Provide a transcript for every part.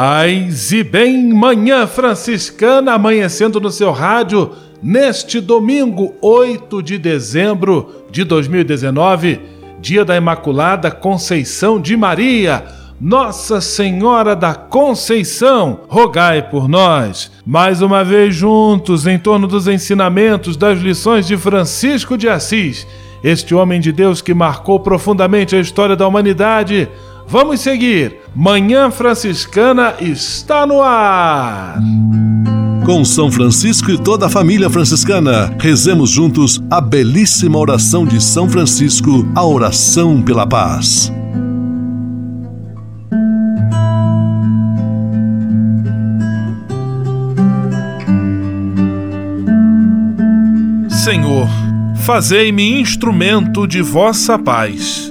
Paz e bem, Manhã Franciscana amanhecendo no seu rádio neste domingo, 8 de dezembro de 2019, dia da Imaculada Conceição de Maria. Nossa Senhora da Conceição, rogai por nós. Mais uma vez juntos em torno dos ensinamentos das lições de Francisco de Assis, este homem de Deus que marcou profundamente a história da humanidade Vamos seguir. Manhã Franciscana está no ar. Com São Francisco e toda a família franciscana, rezemos juntos a belíssima oração de São Francisco, a oração pela paz. Senhor, fazei-me instrumento de vossa paz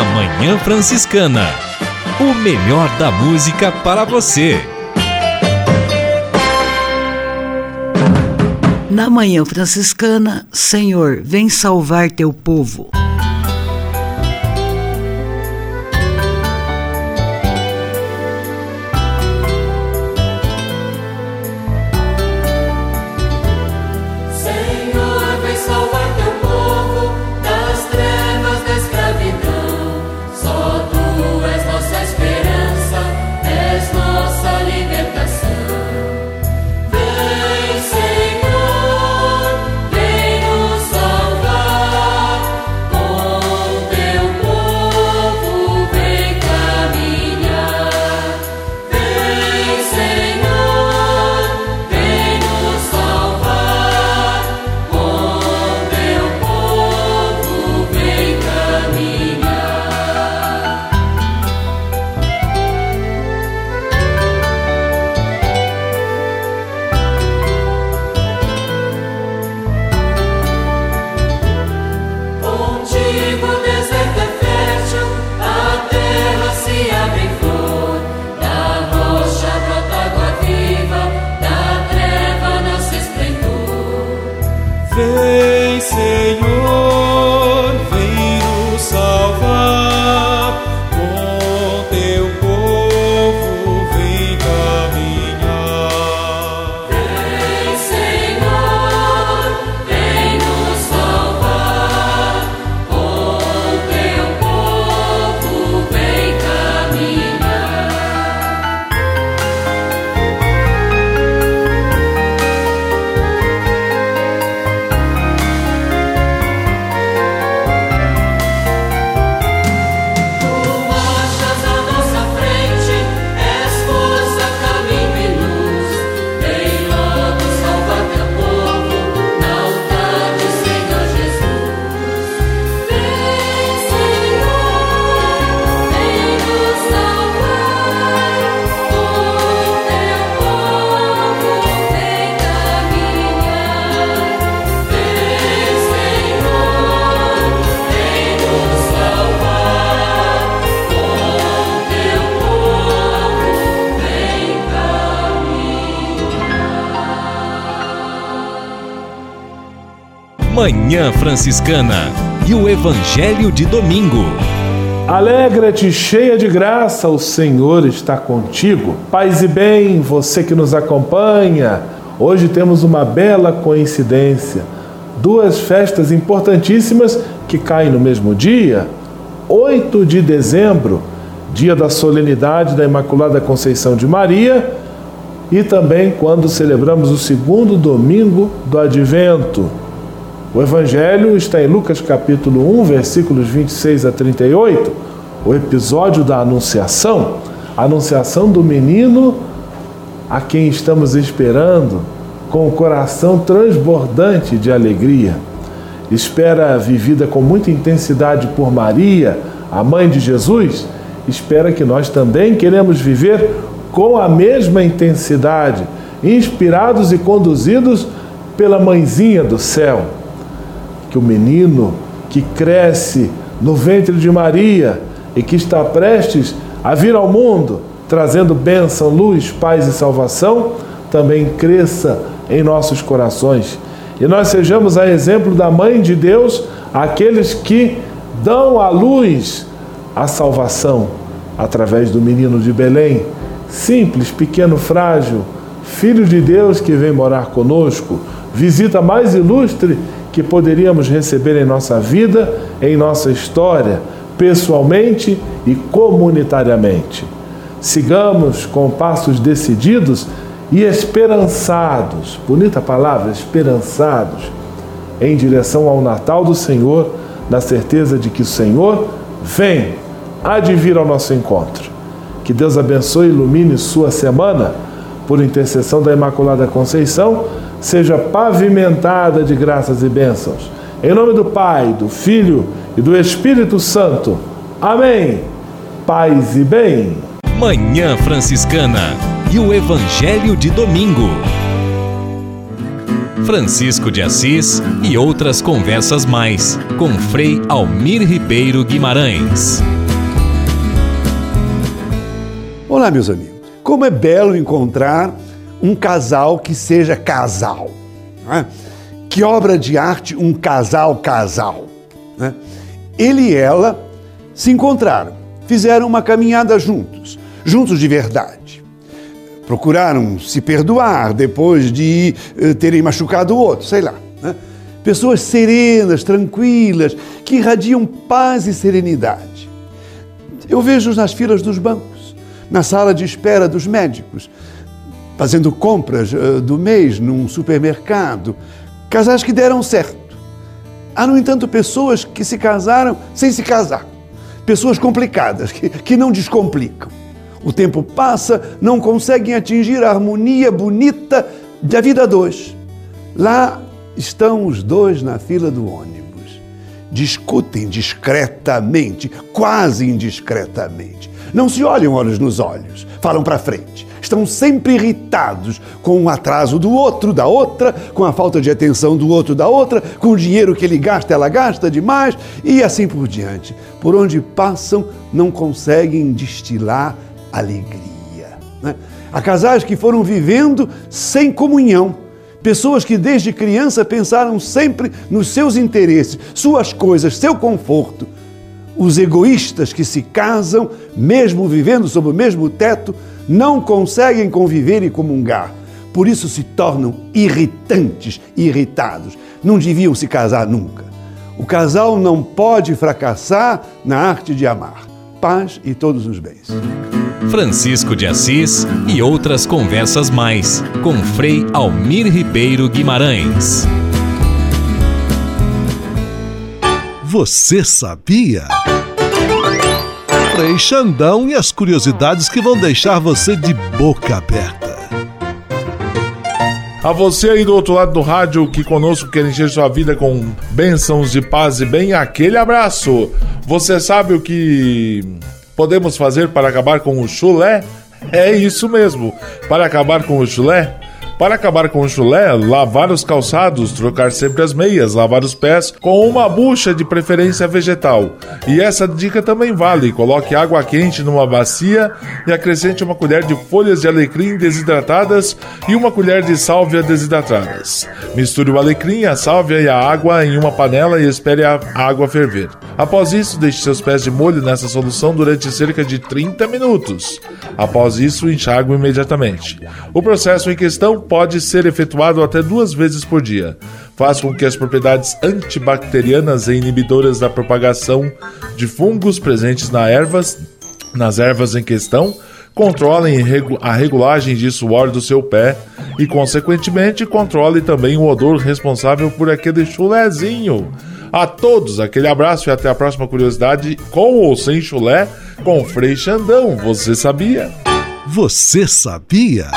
Na Manhã Franciscana. O melhor da música para você. Na Manhã Franciscana, Senhor, vem salvar teu povo. He will Manhã Franciscana e o Evangelho de Domingo. Alegra-te, cheia de graça, o Senhor está contigo. Paz e bem, você que nos acompanha. Hoje temos uma bela coincidência. Duas festas importantíssimas que caem no mesmo dia. 8 de dezembro, dia da solenidade da Imaculada Conceição de Maria, e também quando celebramos o segundo domingo do Advento. O Evangelho está em Lucas capítulo 1, versículos 26 a 38, o episódio da Anunciação, a Anunciação do menino a quem estamos esperando com o coração transbordante de alegria. Espera vivida com muita intensidade por Maria, a mãe de Jesus, espera que nós também queremos viver com a mesma intensidade, inspirados e conduzidos pela mãezinha do céu que o menino que cresce no ventre de Maria e que está prestes a vir ao mundo, trazendo bênção, luz, paz e salvação, também cresça em nossos corações. E nós sejamos a exemplo da Mãe de Deus, aqueles que dão à luz a salvação através do menino de Belém, simples, pequeno, frágil, filho de Deus que vem morar conosco, visita mais ilustre que poderíamos receber em nossa vida, em nossa história, pessoalmente e comunitariamente. Sigamos com passos decididos e esperançados, bonita palavra, esperançados, em direção ao Natal do Senhor, na certeza de que o Senhor vem, há de vir ao nosso encontro. Que Deus abençoe e ilumine sua semana, por intercessão da Imaculada Conceição seja pavimentada de graças e bênçãos. Em nome do Pai, do Filho e do Espírito Santo. Amém. Paz e bem. Manhã Franciscana e o Evangelho de Domingo. Francisco de Assis e outras conversas mais com Frei Almir Ribeiro Guimarães. Olá, meus amigos. Como é belo encontrar um casal que seja casal. É? Que obra de arte um casal casal. É? Ele e ela se encontraram, fizeram uma caminhada juntos, juntos de verdade. Procuraram se perdoar depois de uh, terem machucado o outro, sei lá. Né? Pessoas serenas, tranquilas, que irradiam paz e serenidade. Eu vejo nas filas dos bancos, na sala de espera dos médicos, fazendo compras uh, do mês num supermercado, casais que deram certo. Há, no entanto, pessoas que se casaram sem se casar, pessoas complicadas, que, que não descomplicam. O tempo passa, não conseguem atingir a harmonia bonita da vida dois. Lá estão os dois na fila do ônibus. Discutem discretamente, quase indiscretamente. Não se olham olhos nos olhos, falam para frente estão sempre irritados com o atraso do outro, da outra, com a falta de atenção do outro, da outra, com o dinheiro que ele gasta, ela gasta demais e assim por diante. Por onde passam, não conseguem destilar alegria. Né? Há casais que foram vivendo sem comunhão. Pessoas que desde criança pensaram sempre nos seus interesses, suas coisas, seu conforto. Os egoístas que se casam, mesmo vivendo sob o mesmo teto, não conseguem conviver e comungar. Por isso se tornam irritantes e irritados. Não deviam se casar nunca. O casal não pode fracassar na arte de amar. Paz e todos os bens. Francisco de Assis e outras conversas mais com Frei Almir Ribeiro Guimarães. Você sabia? Frei Xandão e as curiosidades que vão deixar você de boca aberta. A você aí do outro lado do rádio que conosco quer encher sua vida com bênçãos de paz e bem, aquele abraço. Você sabe o que podemos fazer para acabar com o chulé? É isso mesmo. Para acabar com o chulé, Para acabar com o chulé, lavar os calçados, trocar sempre as meias, lavar os pés com uma bucha de preferência vegetal. E essa dica também vale: coloque água quente numa bacia e acrescente uma colher de folhas de alecrim desidratadas e uma colher de sálvia desidratadas. Misture o alecrim, a sálvia e a água em uma panela e espere a água ferver. Após isso, deixe seus pés de molho nessa solução durante cerca de 30 minutos. Após isso, enxague imediatamente. O processo em questão pode ser efetuado até duas vezes por dia. Faz com que as propriedades antibacterianas e inibidoras da propagação de fungos presentes ervas, nas ervas em questão controlem a regulagem de suor do seu pé e, consequentemente, controle também o odor responsável por aquele chulezinho. A todos, aquele abraço e até a próxima curiosidade com ou sem chulé com Frei Xandão. Você sabia? Você sabia?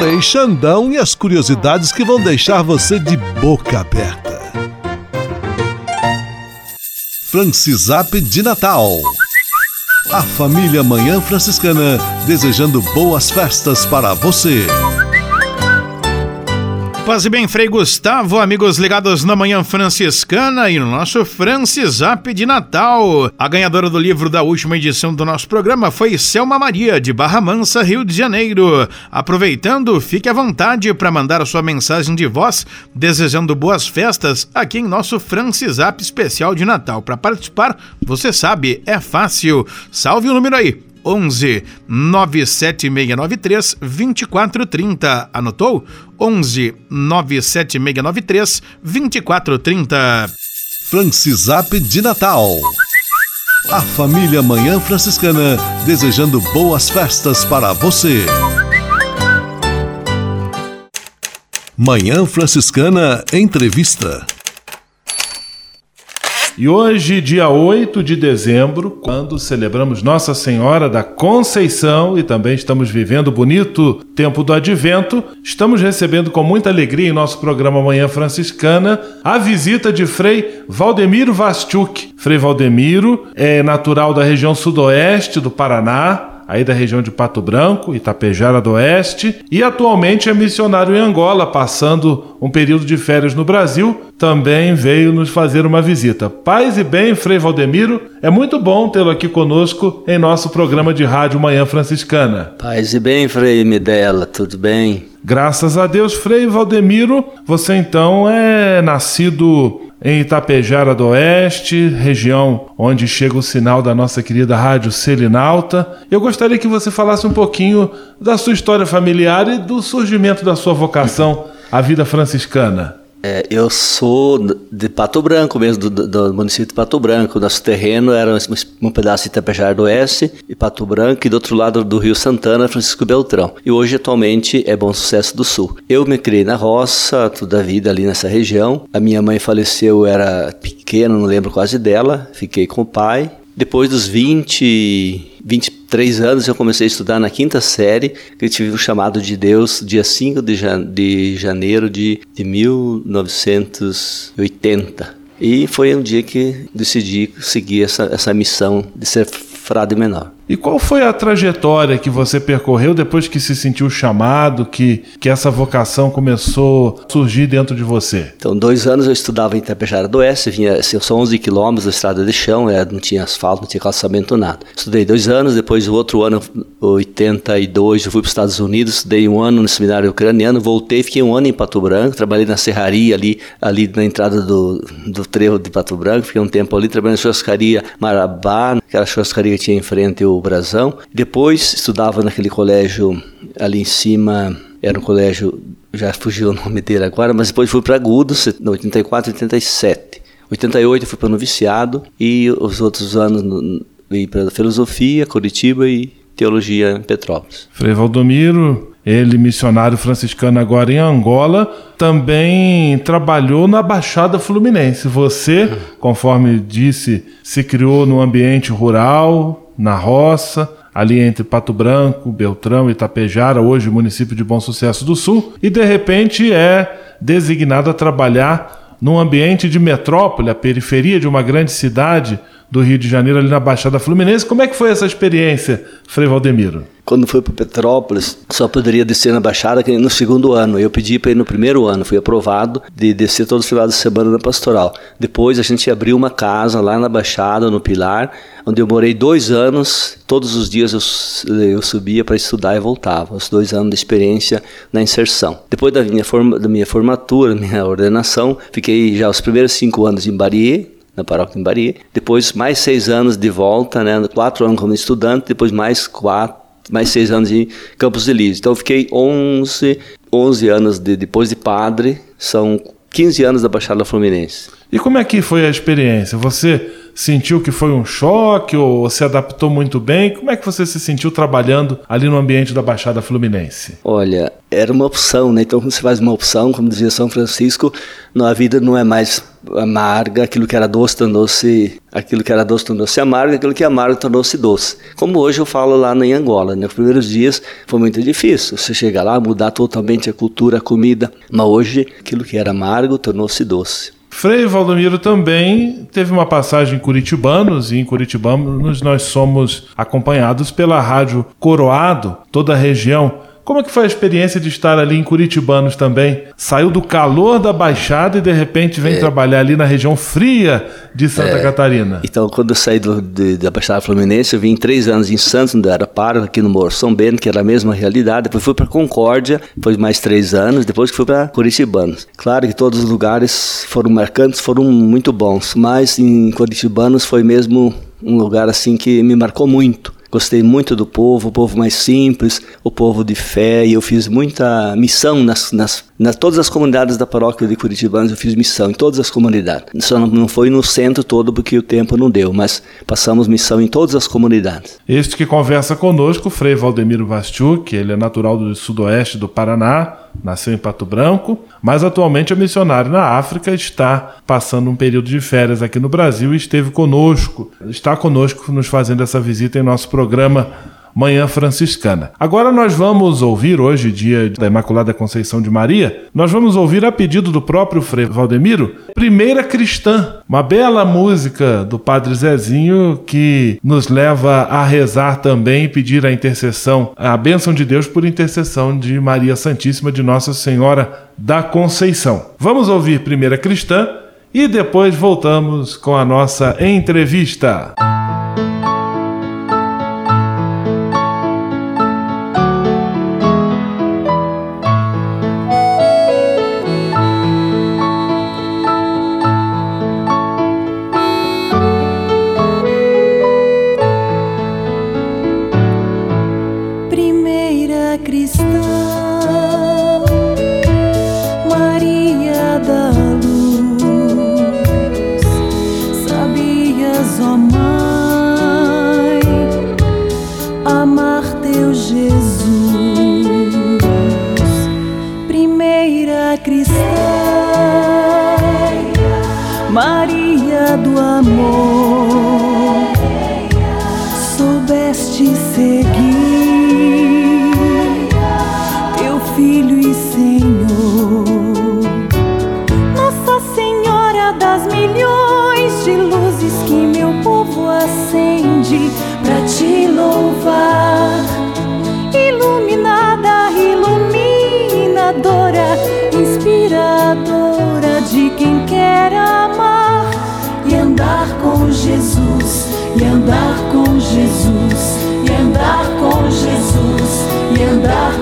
Frei Xandão e as curiosidades que vão deixar você de boca aberta. Francisap de Natal. A família Manhã Franciscana desejando boas festas para você. Paz e bem, Frei Gustavo, amigos ligados na Manhã Franciscana e no nosso Francisap de Natal. A ganhadora do livro da última edição do nosso programa foi Selma Maria, de Barra Mansa, Rio de Janeiro. Aproveitando, fique à vontade para mandar a sua mensagem de voz, desejando boas festas aqui em nosso Francisap especial de Natal. Para participar, você sabe, é fácil. Salve o número aí, 11 97693 2430. Anotou? 11 97693 2430. Francisap de Natal. A família Manhã Franciscana desejando boas festas para você. Manhã Franciscana Entrevista. E hoje, dia 8 de dezembro, quando celebramos Nossa Senhora da Conceição e também estamos vivendo o bonito tempo do advento, estamos recebendo com muita alegria em nosso programa Manhã Franciscana a visita de Frei Valdemiro Vastiuk. Frei Valdemiro é natural da região sudoeste do Paraná, aí da região de Pato Branco, Itapejara do Oeste, e atualmente é missionário em Angola, passando um período de férias no Brasil, também veio nos fazer uma visita. Paz e bem, Frei Valdemiro, é muito bom tê-lo aqui conosco em nosso programa de rádio Manhã Franciscana. Paz e bem, Frei Medela, tudo bem? Graças a Deus, Frei Valdemiro, você então é nascido em Itapejara do Oeste, região onde chega o sinal da nossa querida Rádio Selinalta. Eu gostaria que você falasse um pouquinho da sua história familiar e do surgimento da sua vocação à vida franciscana. É, eu sou de Pato Branco mesmo, do, do, município de Pato Branco. Nosso terreno era um, um pedaço de Itapejara do Oeste e Pato Branco, e do outro lado do Rio Santana, Francisco Beltrão. E hoje, atualmente, é Bom Sucesso do Sul. Eu me criei na roça, toda a vida ali nessa região. A minha mãe faleceu, eu era pequeno, não lembro quase dela. Fiquei com o pai. Depois dos 20, 23 anos, eu comecei a estudar na quinta série, que eu tive o chamado de Deus dia 5 de, de janeiro de, de 1980. E foi um dia que decidi seguir essa, essa missão de ser frade menor. E qual foi a trajetória que você percorreu depois que se sentiu chamado, que, que essa vocação começou a surgir dentro de você? Então, dois anos eu estudava em Tapejara do Oeste, vinha, assim, são 11 quilômetros da estrada de chão, é, não tinha asfalto, não tinha calçamento, nada. Estudei dois anos, depois o outro ano, 82, eu fui para os Estados Unidos, estudei um ano no seminário ucraniano, voltei, fiquei um ano em Pato Branco, trabalhei na serraria ali, ali na entrada do, do trevo de Pato Branco, fiquei um tempo ali, trabalhei na churrascaria Marabá, aquela churrascaria que tinha em frente o Brasão. Depois estudava naquele colégio ali em cima, era um colégio, já fugiu o nome dele agora, mas depois fui para Agudos, 84 87. 88 fui para noviciado e os outros anos fui para filosofia, Curitiba e teologia em Petrópolis. Frei Valdomiro, ele missionário franciscano agora em Angola, também trabalhou na Baixada Fluminense. Você, conforme disse, se criou no ambiente rural, na roça, ali entre Pato Branco, Beltrão e Itapejara, hoje município de Bom Sucesso do Sul, e de repente é designado a trabalhar num ambiente de metrópole, a periferia de uma grande cidade, do Rio de Janeiro, ali na Baixada Fluminense. Como é que foi essa experiência, Frei Valdemiro? Quando fui para Petrópolis, só poderia descer na Baixada no segundo ano. Eu pedi para ir no primeiro ano, fui aprovado de descer todos os finais de semana na pastoral. Depois a gente abriu uma casa lá na Baixada, no Pilar, onde eu morei dois anos. Todos os dias eu, eu subia para estudar e voltava. Os dois anos de experiência na inserção. Depois da minha, forma, da minha formatura, minha ordenação, fiquei já os primeiros cinco anos em Barier, na paróquia em Bari. Depois mais seis anos de volta, né? Quatro anos como estudante, depois mais quatro, mais seis anos em Campos Elíseos. Então fiquei 11, 11 anos de, depois de padre, são 15 anos da Baixada Fluminense. E como é que foi a experiência? Você sentiu que foi um choque ou se adaptou muito bem? Como é que você se sentiu trabalhando ali no ambiente da Baixada Fluminense? Olha, era uma opção, né? Então, quando você faz uma opção, como dizia São Francisco, a vida não é mais amarga, aquilo que era doce tornou-se aquilo que era doce tornou-se amargo, aquilo que é amargo tornou-se doce. Como hoje eu falo lá em Angola, né? Nos primeiros dias foi muito difícil, você chegar lá, mudar totalmente a cultura, a comida, mas hoje aquilo que era amargo tornou-se doce. Frei Valdomiro também teve uma passagem em Curitibanos, e em Curitibanos nós somos acompanhados pela Rádio Coroado, toda a região como é que foi a experiência de estar ali em Curitibanos também? Saiu do calor da Baixada e de repente vem é. trabalhar ali na região fria de Santa é. Catarina. Então, quando eu saí do, de, da Baixada Fluminense, eu vim três anos em Santos, onde era paro, aqui no Morro São Bento, que era a mesma realidade. Depois fui para Concórdia, depois mais três anos, depois que fui para Curitibanos. Claro que todos os lugares foram marcantes, foram muito bons, mas em Curitibanos foi mesmo um lugar assim que me marcou muito Gostei muito do povo, o povo mais simples, o povo de fé, e eu fiz muita missão nas, nas, nas todas as comunidades da paróquia de Curitibanos, eu fiz missão em todas as comunidades. Só não, não foi no centro todo porque o tempo não deu, mas passamos missão em todas as comunidades. Este que conversa conosco, Frei Valdemiro Vastiuk, ele é natural do sudoeste do Paraná, nasceu em Pato Branco, mas atualmente é missionário na África, está passando um período de férias aqui no Brasil e esteve conosco, está conosco nos fazendo essa visita em nosso programa Manhã Franciscana. Agora nós vamos ouvir, hoje, dia da Imaculada Conceição de Maria, nós vamos ouvir a pedido do próprio Frei Valdemiro, Primeira Cristã, uma bela música do Padre Zezinho que nos leva a rezar também e pedir a intercessão, a bênção de Deus por intercessão de Maria Santíssima de Nossa Senhora da Conceição. Vamos ouvir Primeira Cristã e depois voltamos com a nossa entrevista. Ensinas, ó Mãe.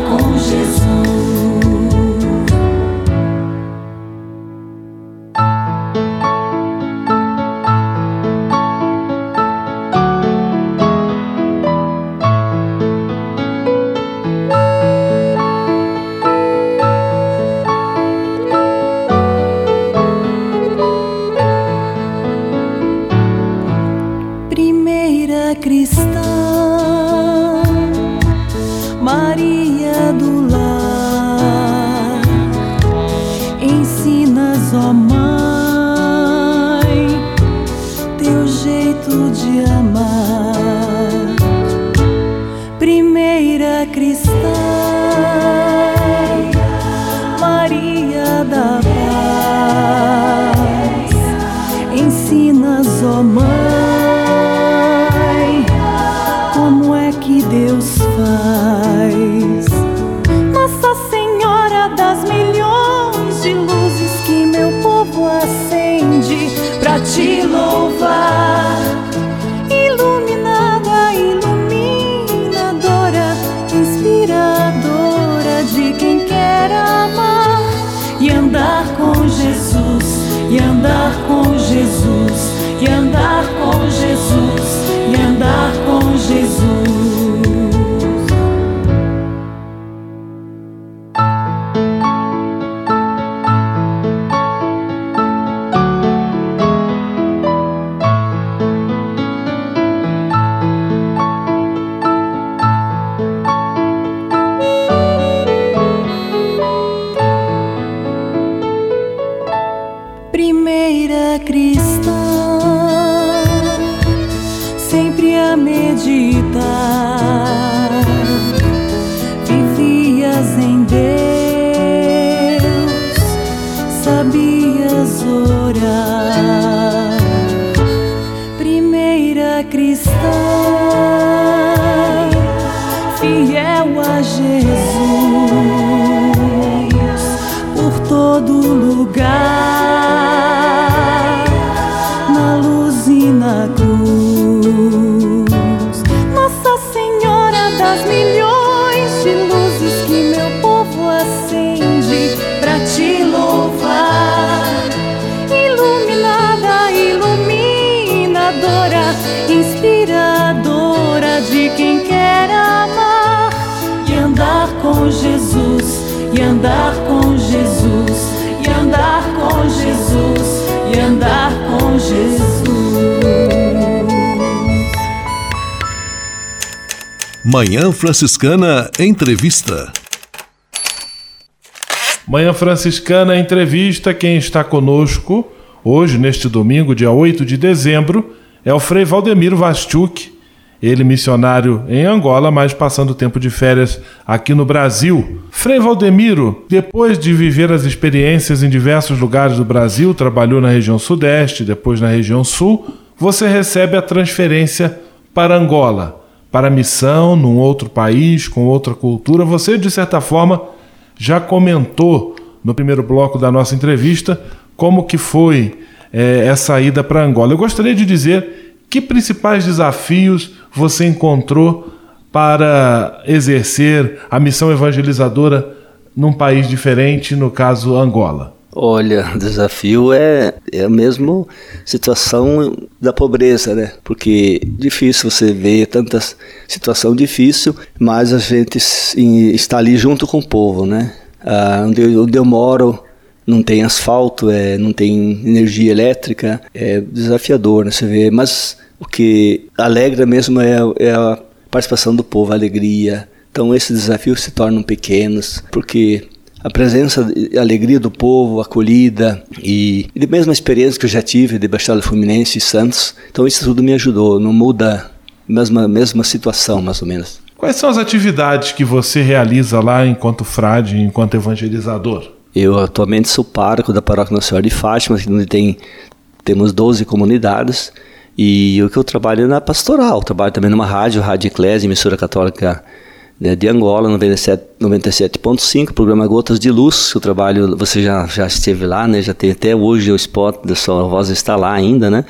Manhã Franciscana Entrevista. Manhã Franciscana Entrevista, quem está conosco hoje, neste domingo, dia 8 de dezembro, é o Frei Valdemiro Vastuc, ele missionário em Angola, mas passando tempo de férias aqui no Brasil. Frei Valdemiro, depois de viver as experiências em diversos lugares do Brasil, trabalhou na região sudeste, depois na região sul, você recebe a transferência para Angola para missão num outro país, com outra cultura. Você, de certa forma, já comentou no primeiro bloco da nossa entrevista como que foi é, essa ida para Angola. Eu gostaria de dizer que principais desafios você encontrou para exercer a missão evangelizadora num país diferente, no caso Angola. Olha, o desafio é, é a mesma situação da pobreza, né? Porque difícil você ver tanta situação difícil, mas a gente está ali junto com o povo, né? Ah, onde, eu, onde eu moro não tem asfalto, é, não tem energia elétrica, é desafiador, né? Você vê, mas o que alegra mesmo é, é a participação do povo, a alegria. Então esses desafios se tornam pequenos, porque a presença e alegria do povo, acolhida e, e a mesma experiência que eu já tive de Baixada Fluminense e Santos. Então isso tudo me ajudou, não muda mesma mesma situação mais ou menos. Quais são as atividades que você realiza lá enquanto frade, enquanto evangelizador? Eu atualmente sou pároco da Paróquia Nossa Senhora de Fátima, onde tem temos 12 comunidades e o que eu trabalho é na pastoral, trabalho também numa rádio, Rádio Eclésia, emissora católica né, de Angola, 97.5, 97 programa Gotas de Luz, o trabalho, você já, já esteve lá, né, já tem até hoje o spot da sua voz está lá ainda, né,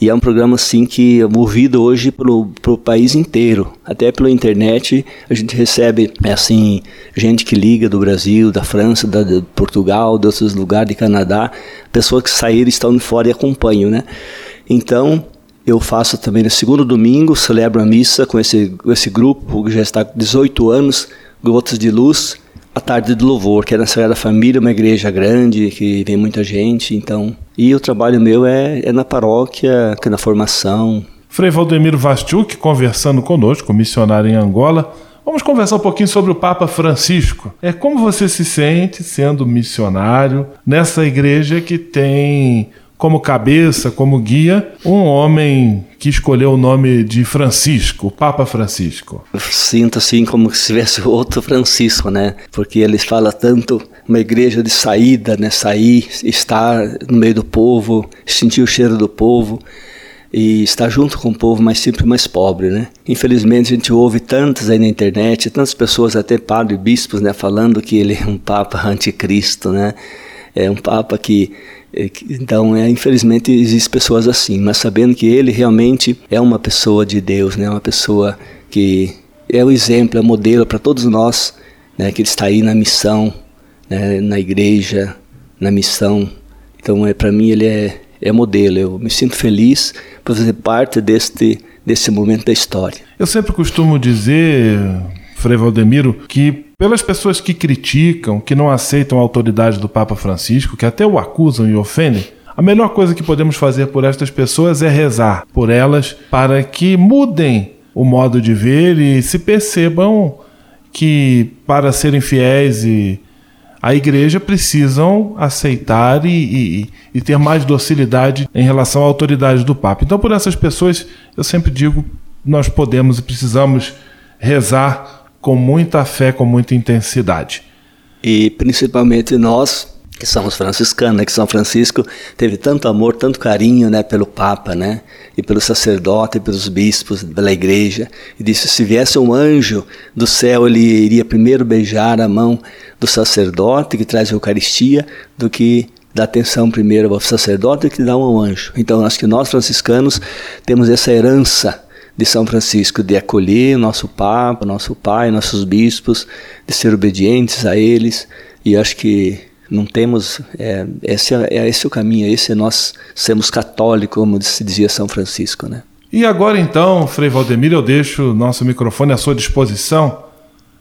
e é um programa assim que é movido hoje pelo, pelo país inteiro, até pela internet a gente recebe assim gente que liga do Brasil, da França, da, de Portugal, de outros lugares, de Canadá, pessoas que saíram estão de fora e acompanham, né, então eu faço também no segundo domingo, celebro a missa com esse, esse grupo que já está com 18 anos, Gotas de Luz, a tarde do louvor, que é na Sagrada Família, uma igreja grande, que vem muita gente, então... E o trabalho meu é, é na paróquia, é na formação. Frei Valdemiro Vastiuk conversando conosco, missionário em Angola. Vamos conversar um pouquinho sobre o Papa Francisco. É como você se sente sendo missionário nessa igreja que tem como cabeça, como guia, um homem que escolheu o nome de Francisco, Papa Francisco. Sinto assim como se tivesse outro Francisco, né? Porque eles falam tanto uma igreja de saída, né? Sair, estar no meio do povo, sentir o cheiro do povo e estar junto com o povo mais simples mais pobre, né? Infelizmente a gente ouve tantas aí na internet, tantas pessoas, até padres e bispos, né, falando que ele é um papa anticristo, né? É um papa que Então, é, infelizmente, existem pessoas assim, mas sabendo que ele realmente é uma pessoa de Deus, né? uma pessoa que é o exemplo, é o modelo para todos nós, né? que ele está aí na missão, né? na igreja, na missão. Então, é, para mim, ele é, é modelo. Eu me sinto feliz por fazer parte deste, desse momento da história. Eu sempre costumo dizer, Frei Valdemiro, que pelas pessoas que criticam, que não aceitam a autoridade do Papa Francisco, que até o acusam e ofendem, a melhor coisa que podemos fazer por estas pessoas é rezar por elas para que mudem o modo de ver e se percebam que para serem fiéis e a igreja precisam aceitar e, e, e, ter mais docilidade em relação à autoridade do Papa. Então, por essas pessoas, eu sempre digo, nós podemos e precisamos rezar com muita fé, com muita intensidade. E principalmente nós, que somos franciscanos, né, que São Francisco teve tanto amor, tanto carinho né, pelo Papa, né, e pelo sacerdote, pelos bispos, pela igreja, e disse: se viesse um anjo do céu, ele iria primeiro beijar a mão do sacerdote que traz a Eucaristia, do que dar atenção primeiro ao sacerdote que dá um anjo. Então, acho que nós franciscanos temos essa herança de São Francisco de acolher nosso Papa, nosso Pai, nossos bispos, de ser obedientes a eles. E acho que não temos. É, esse, é, é esse o caminho, esse é nós sermos católicos, como se dizia São Francisco. Né? E agora então, Frei Valdemir, eu deixo nosso microfone à sua disposição,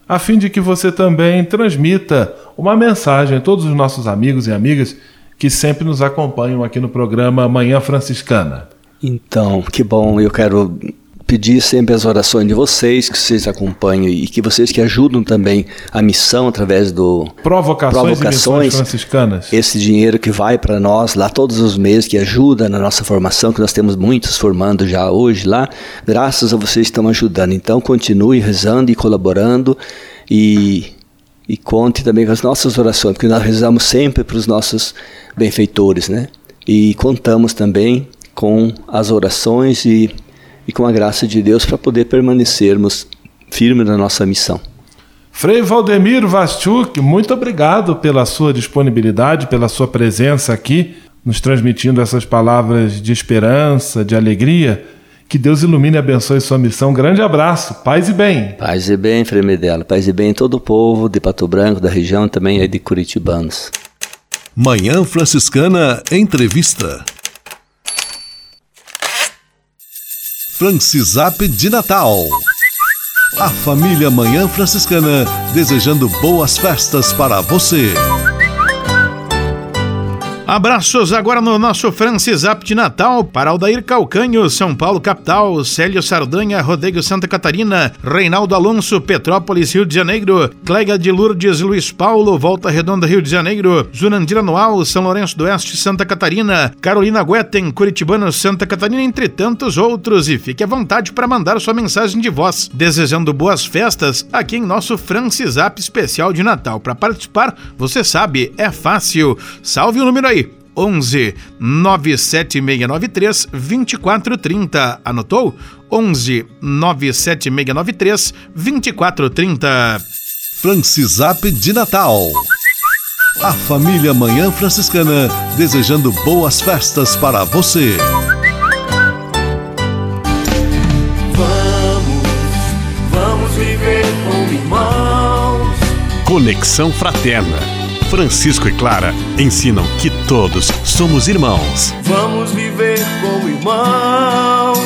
a fim de que você também transmita uma mensagem a todos os nossos amigos e amigas que sempre nos acompanham aqui no programa Manhã Franciscana. Então, que bom, eu quero pedir sempre as orações de vocês, que vocês acompanham e que vocês que ajudam também a missão através do Provocações, Provocações franciscanas. Esse dinheiro que vai para nós lá todos os meses, que ajuda na nossa formação, que nós temos muitos formando já hoje lá, graças a vocês estão ajudando. Então continue rezando e colaborando e e conte também com as nossas orações, porque nós rezamos sempre para os nossos benfeitores, né? E contamos também com as orações e e com a graça de Deus para poder permanecermos firmes na nossa missão. Frei Valdemir Vastiuk, muito obrigado pela sua disponibilidade, pela sua presença aqui, nos transmitindo essas palavras de esperança, de alegria. Que Deus ilumine e abençoe sua missão. grande abraço, paz e bem. Paz e bem, Frei Medela. Paz e bem em todo o povo de Pato Branco, da região também aí de Curitibanos. Manhã Franciscana Entrevista. Francisap de Natal. A família Manhã Franciscana desejando boas festas para você. Abraços agora no nosso Francisap de Natal para Aldair Calcanho, São Paulo capital, Célio Sardanha, Rodrigo Santa Catarina, Reinaldo Alonso, Petrópolis, Rio de Janeiro, Clega de Lourdes, Luiz Paulo, Volta Redonda, Rio de Janeiro, Zunandira Anual, São Lourenço do Oeste, Santa Catarina, Carolina Guetem, Curitibano, Santa Catarina, entre tantos outros. E fique à vontade para mandar sua mensagem de voz, desejando boas festas aqui em nosso Francisap especial de Natal. Para participar, você sabe, é fácil. Salve o número aí 11 97693 2430. Anotou? 11 97693 2430. Francisap de Natal. A família Manhã Franciscana desejando boas festas para você. Vamos, vamos viver como irmãos. Conexão Fraterna Francisco e Clara ensinam que todos somos irmãos. Vamos viver como irmãos,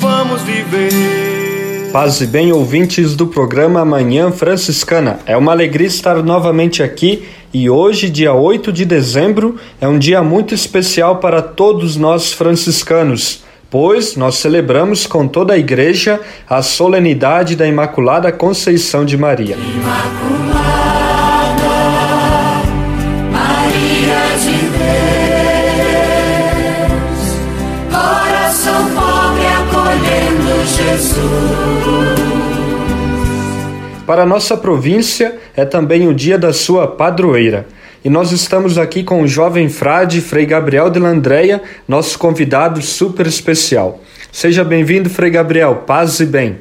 vamos viver. Paz e bem, ouvintes do programa Manhã Franciscana. É uma alegria estar novamente aqui e hoje, dia 8 de dezembro, é um dia muito especial para todos nós franciscanos pois nós celebramos com toda a igreja a solenidade da Imaculada Conceição de Maria. Para nossa província é também o dia da sua padroeira. E nós estamos aqui com o jovem frade Frei Gabriel de Landreia, nosso convidado super especial. Seja bem-vindo, Frei Gabriel. Paz e bem.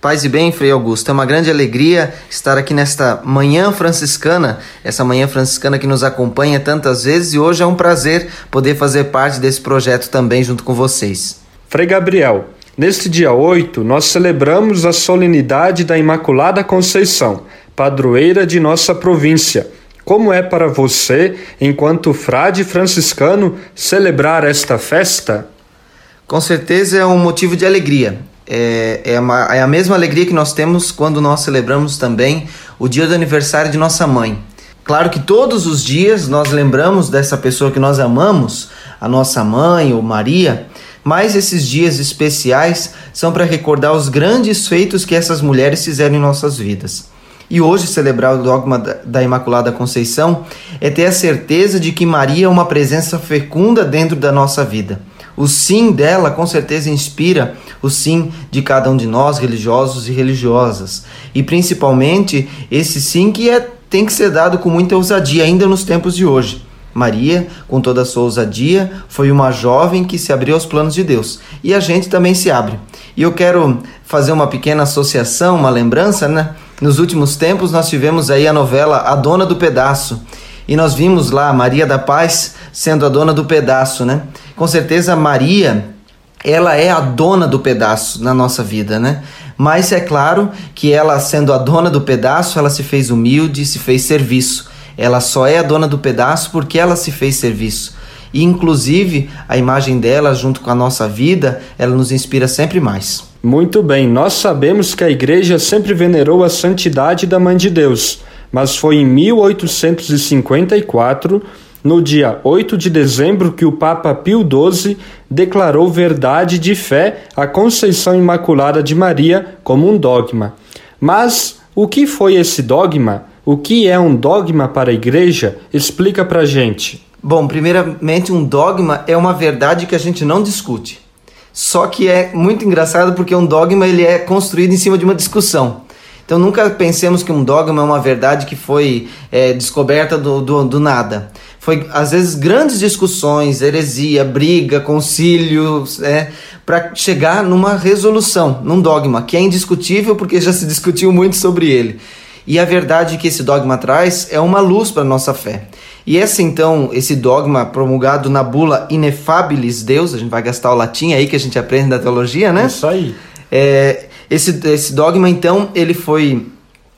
Paz e bem, Frei Augusto. É uma grande alegria estar aqui nesta manhã franciscana, essa manhã franciscana que nos acompanha tantas vezes e hoje é um prazer poder fazer parte desse projeto também junto com vocês. Frei Gabriel, neste dia 8 nós celebramos a solenidade da Imaculada Conceição, padroeira de nossa província. Como é para você, enquanto frade franciscano, celebrar esta festa? Com certeza é um motivo de alegria é, é, uma, é a mesma alegria que nós temos quando nós celebramos também o dia do aniversário de nossa mãe. Claro que todos os dias nós lembramos dessa pessoa que nós amamos, a nossa mãe ou Maria, mas esses dias especiais são para recordar os grandes feitos que essas mulheres fizeram em nossas vidas. E hoje celebrar o dogma da Imaculada Conceição é ter a certeza de que Maria é uma presença fecunda dentro da nossa vida o sim dela com certeza inspira o sim de cada um de nós, religiosos e religiosas. E principalmente esse sim que é, tem que ser dado com muita ousadia, ainda nos tempos de hoje. Maria, com toda a sua ousadia, foi uma jovem que se abriu aos planos de Deus. E a gente também se abre. E eu quero fazer uma pequena associação, uma lembrança, né? Nos últimos tempos nós tivemos aí a novela A Dona do Pedaço. E nós vimos lá Maria da Paz sendo a dona do pedaço, né? Com certeza Maria, ela é a dona do pedaço na nossa vida, né? Mas é claro que ela, sendo a dona do pedaço, ela se fez humilde, se fez serviço. Ela só é a dona do pedaço porque ela se fez serviço. E inclusive a imagem dela junto com a nossa vida, ela nos inspira sempre mais. Muito bem, nós sabemos que a igreja sempre venerou a santidade da Mãe de Deus, mas foi em 1854 no dia 8 de dezembro que o Papa Pio XII declarou verdade de fé a Conceição Imaculada de Maria como um dogma. Mas o que foi esse dogma? O que é um dogma para a igreja? Explica pra gente. Bom, primeiramente, um dogma é uma verdade que a gente não discute. Só que é muito engraçado porque um dogma ele é construído em cima de uma discussão. Então nunca pensemos que um dogma é uma verdade que foi é, descoberta do, do, do nada foi às vezes grandes discussões, heresia, briga, concílios, é, para chegar numa resolução, num dogma que é indiscutível porque já se discutiu muito sobre ele. E a verdade que esse dogma traz é uma luz para a nossa fé. E esse então, esse dogma promulgado na bula Inefabilis Deus, a gente vai gastar o latim aí que a gente aprende da teologia, né? Isso aí. É, esse, esse dogma então, ele foi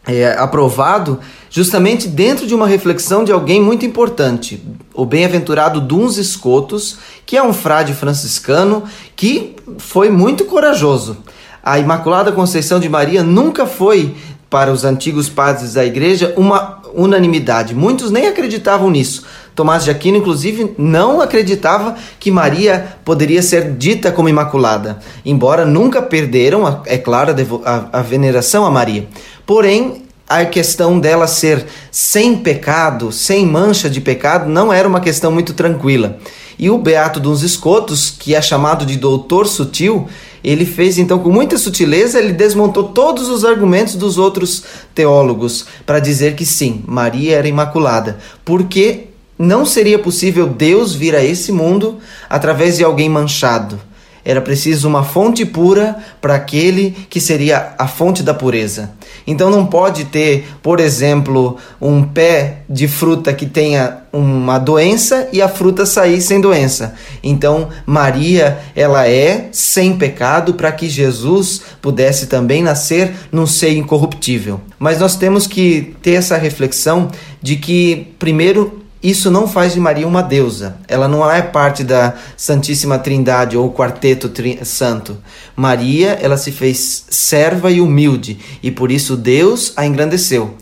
é, aprovado justamente dentro de uma reflexão de alguém muito importante, o bem-aventurado Duns Escotos, que é um frade franciscano que foi muito corajoso. A Imaculada Conceição de Maria nunca foi para os antigos padres da igreja uma unanimidade. Muitos nem acreditavam nisso. Tomás de Aquino, inclusive, não acreditava que Maria poderia ser dita como Imaculada, embora nunca perderam, é claro, a, a veneração a Maria. Porém, a questão dela ser sem pecado, sem mancha de pecado, não era uma questão muito tranquila. E o Beato dos Escotos, que é chamado de doutor sutil, ele fez então com muita sutileza, ele desmontou todos os argumentos dos outros teólogos para dizer que sim, Maria era imaculada, porque não seria possível Deus vir a esse mundo através de alguém manchado era preciso uma fonte pura para aquele que seria a fonte da pureza. Então não pode ter, por exemplo, um pé de fruta que tenha uma doença e a fruta sair sem doença. Então Maria, ela é sem pecado para que Jesus pudesse também nascer num ser incorruptível. Mas nós temos que ter essa reflexão de que primeiro isso não faz de Maria uma deusa. Ela não é parte da Santíssima Trindade ou Quarteto Santo. Maria, ela se fez serva e humilde e por isso Deus a engrandeceu.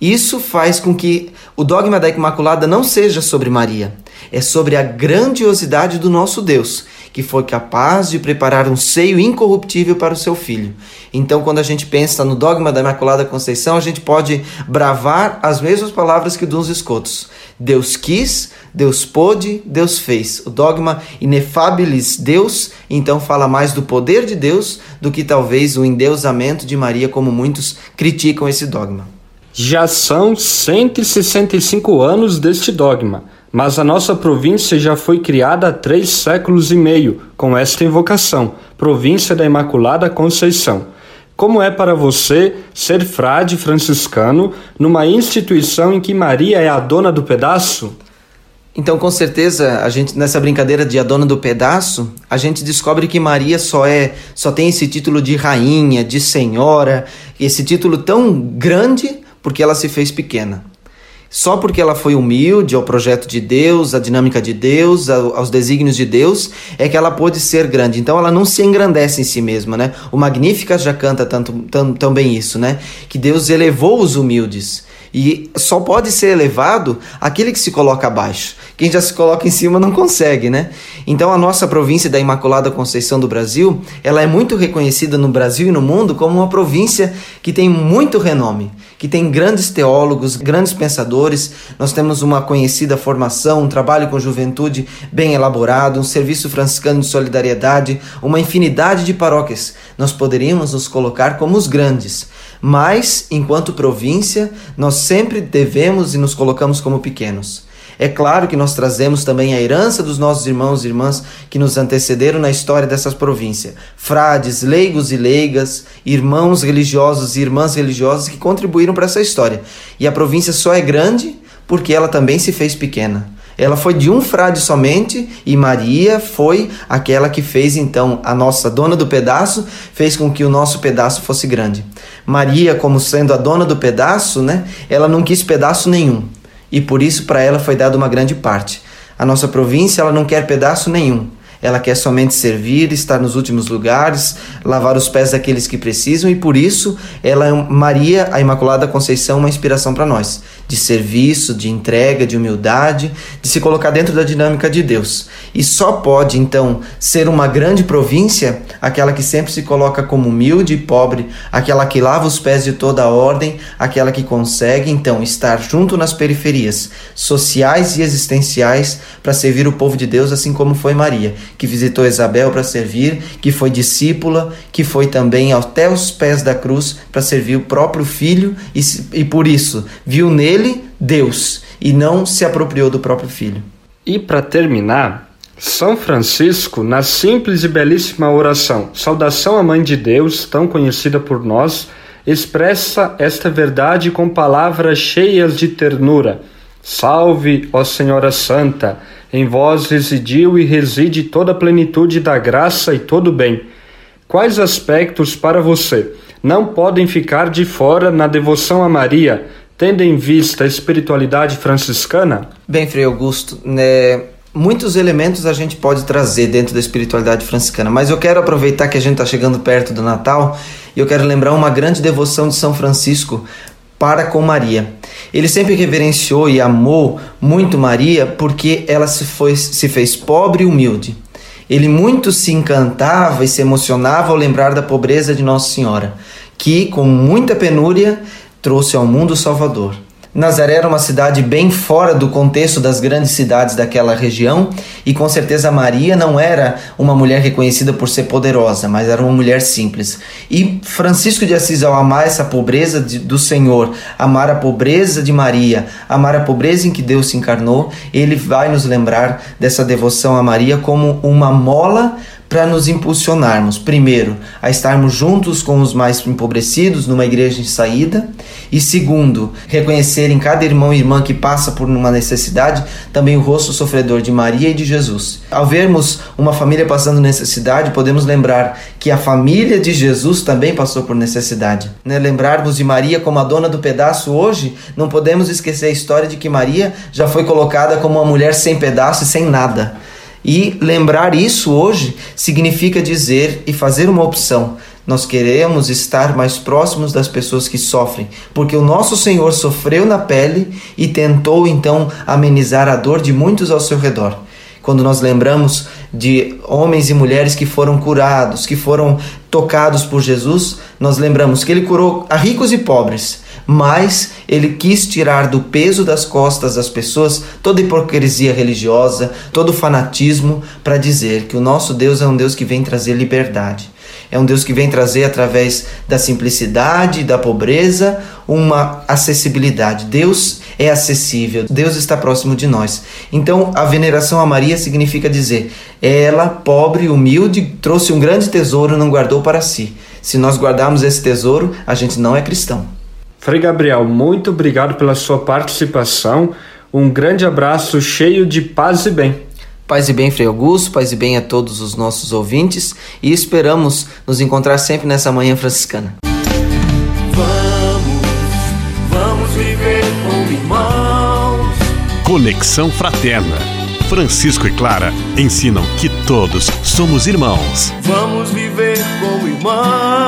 Isso faz com que o dogma da Imaculada não seja sobre Maria, é sobre a grandiosidade do nosso Deus, que foi capaz de preparar um seio incorruptível para o seu filho. Então, quando a gente pensa no dogma da Imaculada Conceição, a gente pode bravar as mesmas palavras que dos escotos. Deus quis, Deus pôde, Deus fez. O dogma inefabilis Deus, então fala mais do poder de Deus do que talvez o endeusamento de Maria, como muitos criticam esse dogma. Já são 165 anos deste dogma, mas a nossa província já foi criada há três séculos e meio com esta invocação, Província da Imaculada Conceição. Como é para você ser frade franciscano numa instituição em que Maria é a dona do pedaço? Então, com certeza, a gente nessa brincadeira de a dona do pedaço, a gente descobre que Maria só é, só tem esse título de rainha, de senhora, esse título tão grande porque ela se fez pequena. Só porque ela foi humilde ao projeto de Deus, à dinâmica de Deus, aos desígnios de Deus, é que ela pôde ser grande. Então ela não se engrandece em si mesma, né? O Magnífica já canta tanto, tão, tão bem isso, né? Que Deus elevou os humildes. E só pode ser elevado aquele que se coloca abaixo. Quem já se coloca em cima não consegue, né? Então a nossa província da Imaculada Conceição do Brasil, ela é muito reconhecida no Brasil e no mundo como uma província que tem muito renome, que tem grandes teólogos, grandes pensadores. Nós temos uma conhecida formação, um trabalho com juventude bem elaborado, um serviço franciscano de solidariedade, uma infinidade de paróquias. Nós poderíamos nos colocar como os grandes. Mas, enquanto província, nós sempre devemos e nos colocamos como pequenos. É claro que nós trazemos também a herança dos nossos irmãos e irmãs que nos antecederam na história dessas províncias. Frades, leigos e leigas, irmãos religiosos e irmãs religiosas que contribuíram para essa história. E a província só é grande porque ela também se fez pequena. Ela foi de um frade somente e Maria foi aquela que fez então a nossa dona do pedaço, fez com que o nosso pedaço fosse grande. Maria, como sendo a dona do pedaço, né? Ela não quis pedaço nenhum e por isso para ela foi dada uma grande parte. A nossa província ela não quer pedaço nenhum. Ela quer somente servir, estar nos últimos lugares, lavar os pés daqueles que precisam e por isso ela é Maria, a Imaculada Conceição, uma inspiração para nós, de serviço, de entrega, de humildade, de se colocar dentro da dinâmica de Deus. E só pode então ser uma grande província aquela que sempre se coloca como humilde e pobre, aquela que lava os pés de toda a ordem, aquela que consegue então estar junto nas periferias sociais e existenciais para servir o povo de Deus, assim como foi Maria que visitou Isabel para servir, que foi discípula, que foi também até os pés da cruz para servir o próprio filho e, e por isso viu nele Deus e não se apropriou do próprio filho. E para terminar, São Francisco, na simples e belíssima oração Saudação à Mãe de Deus, tão conhecida por nós, expressa esta verdade com palavras cheias de ternura. Salve, ó Senhora Santa! Em vós residiu e reside toda a plenitude da graça e todo o bem. Quais aspectos para você não podem ficar de fora na devoção a Maria, tendo em vista a espiritualidade franciscana? Bem, Frei Augusto, né, muitos elementos a gente pode trazer dentro da espiritualidade franciscana, mas eu quero aproveitar que a gente está chegando perto do Natal e eu quero lembrar uma grande devoção de São Francisco para com Maria. Ele sempre reverenciou e amou muito Maria porque ela se, foi, se fez pobre e humilde. Ele muito se encantava e se emocionava ao lembrar da pobreza de Nossa Senhora, que, com muita penúria, trouxe ao mundo Salvador. Nazaré era uma cidade bem fora do contexto das grandes cidades daquela região e com certeza Maria não era uma mulher reconhecida por ser poderosa, mas era uma mulher simples. E Francisco de Assis, ao amar essa pobreza de, do Senhor, amar a pobreza de Maria, amar a pobreza em que Deus se encarnou, ele vai nos lembrar dessa devoção a Maria como uma mola para nos impulsionarmos, primeiro, a estarmos juntos com os mais empobrecidos numa igreja de saída, e segundo, reconhecer em cada irmão e irmã que passa por uma necessidade também o rosto sofredor de Maria e de Jesus. Ao vermos uma família passando necessidade, podemos lembrar que a família de Jesus também passou por necessidade. Né? Lembrarmos de Maria como a dona do pedaço hoje, não podemos esquecer a história de que Maria já foi colocada como uma mulher sem pedaço e sem nada. E lembrar isso hoje significa dizer e fazer uma opção. Nós queremos estar mais próximos das pessoas que sofrem, porque o nosso Senhor sofreu na pele e tentou então amenizar a dor de muitos ao seu redor. Quando nós lembramos de homens e mulheres que foram curados, que foram tocados por Jesus, nós lembramos que ele curou a ricos e pobres, mas ele quis tirar do peso das costas das pessoas toda hipocrisia religiosa, todo fanatismo, para dizer que o nosso Deus é um Deus que vem trazer liberdade. É um Deus que vem trazer através da simplicidade, da pobreza, uma acessibilidade. Deus é acessível, Deus está próximo de nós. Então, a veneração a Maria significa dizer: ela, pobre, humilde, trouxe um grande tesouro e não guardou para si. Se nós guardarmos esse tesouro, a gente não é cristão. Frei Gabriel, muito obrigado pela sua participação. Um grande abraço cheio de paz e bem. Paz e bem, Frei Augusto, paz e bem a todos os nossos ouvintes e esperamos nos encontrar sempre nessa manhã franciscana. Vamos, vamos viver como irmãos. Conexão Fraterna. Francisco e Clara ensinam que todos somos irmãos. Vamos viver como irmãos.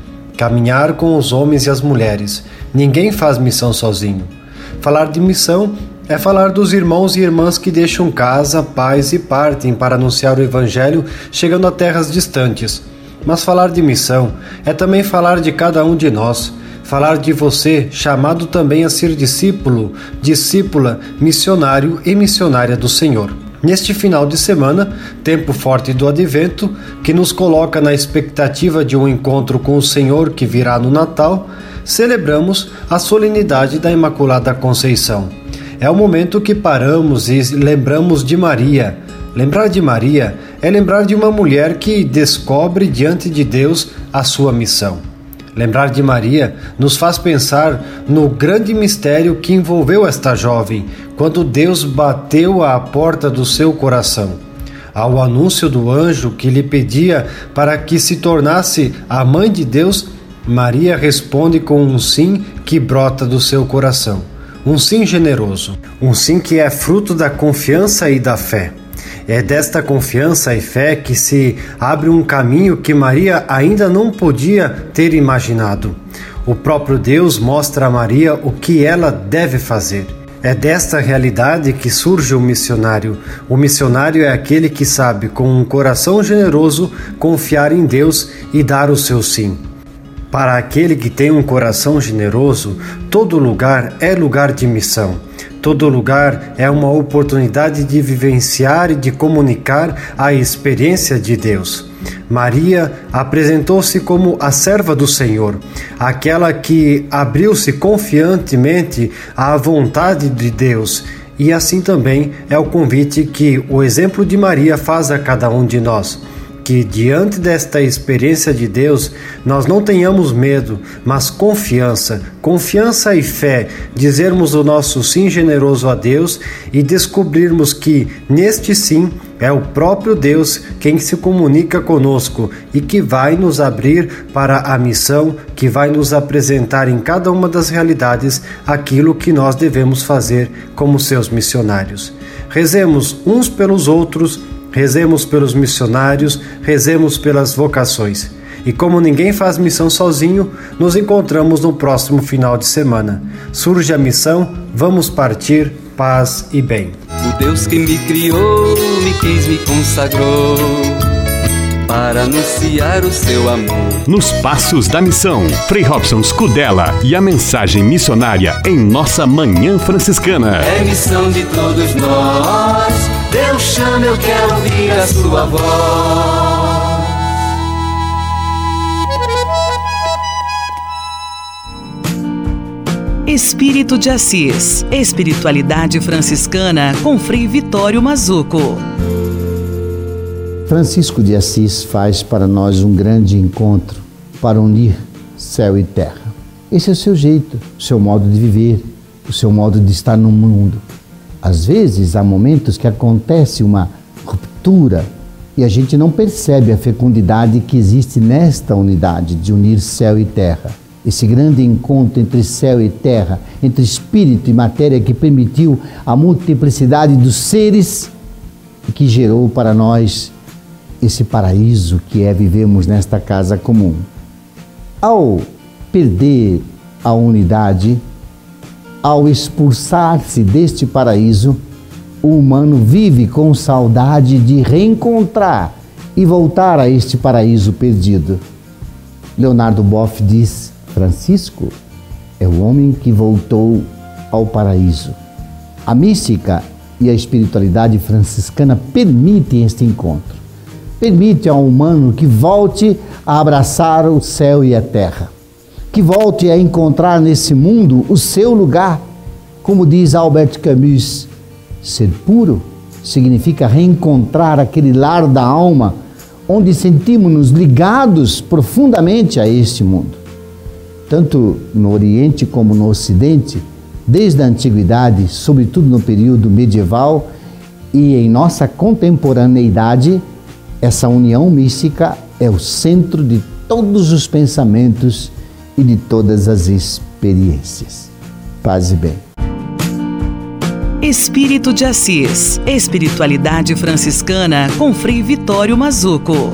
Caminhar com os homens e as mulheres. Ninguém faz missão sozinho. Falar de missão é falar dos irmãos e irmãs que deixam casa, pais e partem para anunciar o Evangelho chegando a terras distantes. Mas falar de missão é também falar de cada um de nós, falar de você, chamado também a ser discípulo, discípula, missionário e missionária do Senhor. Neste final de semana, tempo forte do advento, que nos coloca na expectativa de um encontro com o Senhor que virá no Natal, celebramos a solenidade da Imaculada Conceição. É o momento que paramos e lembramos de Maria. Lembrar de Maria é lembrar de uma mulher que descobre diante de Deus a sua missão. Lembrar de Maria nos faz pensar no grande mistério que envolveu esta jovem quando Deus bateu à porta do seu coração. Ao anúncio do anjo que lhe pedia para que se tornasse a mãe de Deus, Maria responde com um sim que brota do seu coração. Um sim generoso, um sim que é fruto da confiança e da fé. É desta confiança e fé que se abre um caminho que Maria ainda não podia ter imaginado. O próprio Deus mostra a Maria o que ela deve fazer. É desta realidade que surge o missionário. O missionário é aquele que sabe, com um coração generoso, confiar em Deus e dar o seu sim. Para aquele que tem um coração generoso, todo lugar é lugar de missão. Todo lugar é uma oportunidade de vivenciar e de comunicar a experiência de Deus. Maria apresentou-se como a serva do Senhor, aquela que abriu-se confiantemente à vontade de Deus. E assim também é o convite que o exemplo de Maria faz a cada um de nós que diante desta experiência de Deus nós não tenhamos medo, mas confiança, confiança e fé, dizermos o nosso sim generoso a Deus e descobrirmos que neste sim é o próprio Deus quem se comunica conosco e que vai nos abrir para a missão, que vai nos apresentar em cada uma das realidades aquilo que nós devemos fazer como seus missionários. Rezemos uns pelos outros Rezemos pelos missionários, rezemos pelas vocações. E como ninguém faz missão sozinho, nos encontramos no próximo final de semana. Surge a missão, vamos partir, paz e bem. O Deus que me criou, me quis, me consagrou para anunciar o seu amor. Nos Passos da Missão, Frei Robson Scudella e a mensagem missionária em nossa Manhã Franciscana. É missão de todos nós. Deus chama, eu quero ouvir a sua voz. Espírito de Assis. Espiritualidade franciscana com Frei Vitório Mazuco. Francisco de Assis faz para nós um grande encontro para unir céu e terra. Esse é o seu jeito, o seu modo de viver, o seu modo de estar no mundo. Às vezes há momentos que acontece uma ruptura e a gente não percebe a fecundidade que existe nesta unidade de unir céu e terra. Esse grande encontro entre céu e terra, entre espírito e matéria que permitiu a multiplicidade dos seres e que gerou para nós esse paraíso que é vivemos nesta casa comum. Ao perder a unidade, ao expulsar-se deste paraíso, o humano vive com saudade de reencontrar e voltar a este paraíso perdido. Leonardo Boff diz: Francisco é o homem que voltou ao paraíso. A mística e a espiritualidade franciscana permitem este encontro. Permite ao humano que volte a abraçar o céu e a terra, que volte a encontrar nesse mundo o seu lugar. Como diz Albert Camus, ser puro significa reencontrar aquele lar da alma onde sentimos-nos ligados profundamente a este mundo. Tanto no Oriente como no Ocidente, desde a antiguidade, sobretudo no período medieval e em nossa contemporaneidade, essa união mística é o centro de todos os pensamentos e de todas as experiências. Paz e bem. Espírito de Assis. Espiritualidade franciscana com Frei Vitório Mazuco.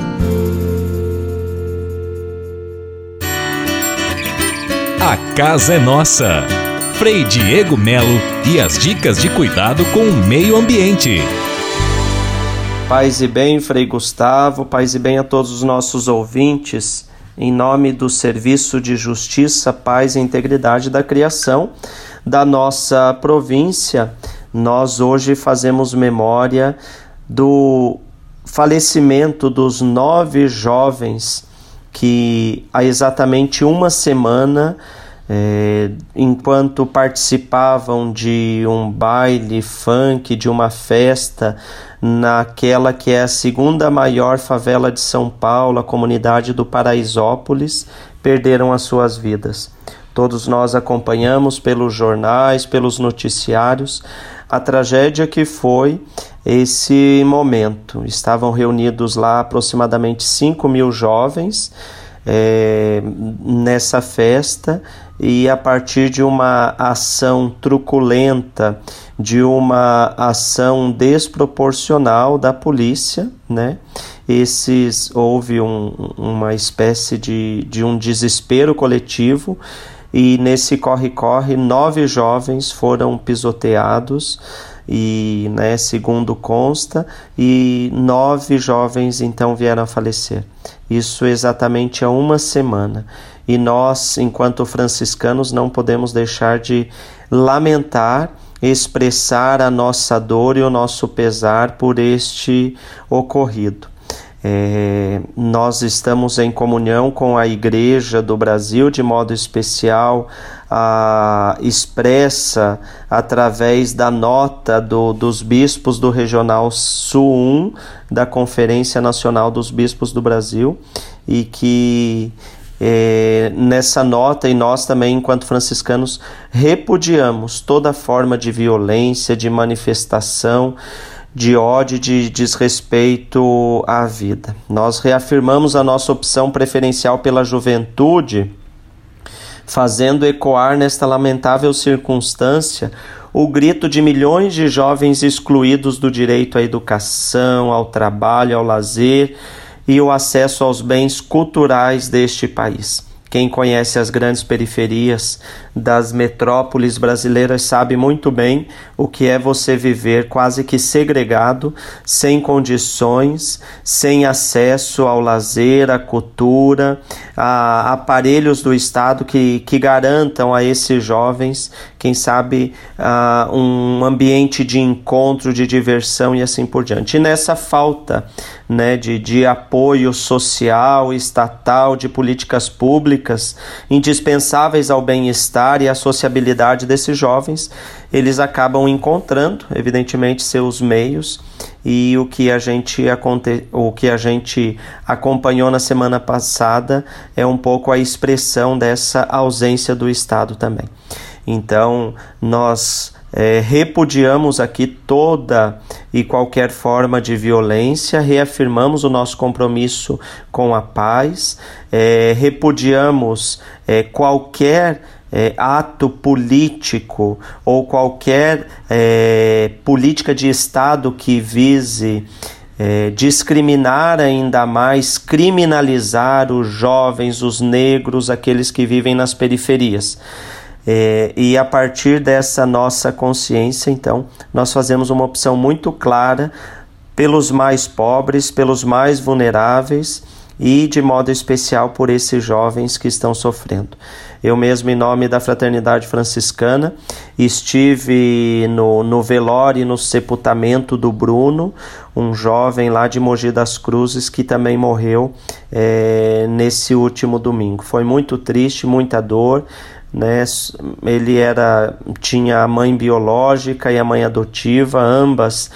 A casa é nossa. Frei Diego Melo e as dicas de cuidado com o meio ambiente. Paz e bem, Frei Gustavo, paz e bem a todos os nossos ouvintes, em nome do Serviço de Justiça, Paz e Integridade da Criação da nossa província, nós hoje fazemos memória do falecimento dos nove jovens que há exatamente uma semana é, enquanto participavam de um baile funk, de uma festa naquela que é a segunda maior favela de São Paulo, a comunidade do Paraisópolis, perderam as suas vidas. Todos nós acompanhamos pelos jornais, pelos noticiários, a tragédia que foi esse momento. Estavam reunidos lá aproximadamente 5 mil jovens é, nessa festa e a partir de uma ação truculenta, de uma ação desproporcional da polícia, né? Esses houve um, uma espécie de, de um desespero coletivo e nesse corre-corre nove jovens foram pisoteados e, né, segundo consta, e nove jovens então vieram a falecer. Isso exatamente há uma semana. E nós, enquanto franciscanos, não podemos deixar de lamentar, expressar a nossa dor e o nosso pesar por este ocorrido. É, nós estamos em comunhão com a Igreja do Brasil, de modo especial, a, expressa através da nota do, dos bispos do Regional Sul 1 da Conferência Nacional dos Bispos do Brasil, e que é, nessa nota, e nós também, enquanto franciscanos, repudiamos toda forma de violência, de manifestação de ódio, de desrespeito à vida. Nós reafirmamos a nossa opção preferencial pela juventude, fazendo ecoar nesta lamentável circunstância o grito de milhões de jovens excluídos do direito à educação, ao trabalho, ao lazer e o acesso aos bens culturais deste país. Quem conhece as grandes periferias das metrópoles brasileiras sabe muito bem o que é você viver quase que segregado, sem condições, sem acesso ao lazer, à cultura, a aparelhos do Estado que, que garantam a esses jovens, quem sabe, uh, um ambiente de encontro, de diversão e assim por diante. E nessa falta né, de, de apoio social, estatal, de políticas públicas, indispensáveis ao bem-estar e à sociabilidade desses jovens, eles acabam encontrando, evidentemente, seus meios e o que a gente o que a gente acompanhou na semana passada é um pouco a expressão dessa ausência do Estado também. Então, nós é, repudiamos aqui toda e qualquer forma de violência, reafirmamos o nosso compromisso com a paz, é, repudiamos é, qualquer é, ato político ou qualquer é, política de Estado que vise é, discriminar ainda mais, criminalizar os jovens, os negros, aqueles que vivem nas periferias. É, e a partir dessa nossa consciência, então, nós fazemos uma opção muito clara pelos mais pobres, pelos mais vulneráveis e, de modo especial, por esses jovens que estão sofrendo. Eu mesmo, em nome da Fraternidade Franciscana, estive no, no velório e no sepultamento do Bruno, um jovem lá de Mogi das Cruzes que também morreu é, nesse último domingo. Foi muito triste, muita dor né? Ele era tinha a mãe biológica e a mãe adotiva, ambas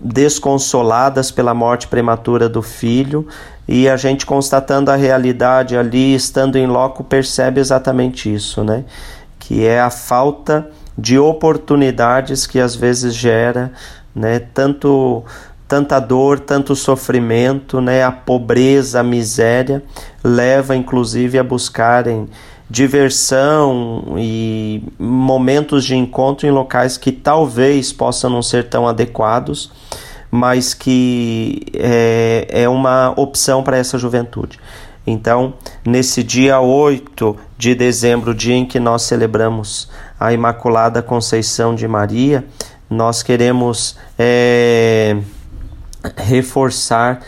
desconsoladas pela morte prematura do filho, e a gente constatando a realidade ali, estando em loco, percebe exatamente isso, né? Que é a falta de oportunidades que às vezes gera, né? Tanto tanta dor, tanto sofrimento, né? A pobreza, a miséria leva inclusive a buscarem diversão e momentos de encontro em locais que talvez possam não ser tão adequados, mas que é, é uma opção para essa juventude. Então, nesse dia 8 de dezembro, dia em que nós celebramos a Imaculada Conceição de Maria, nós queremos é, reforçar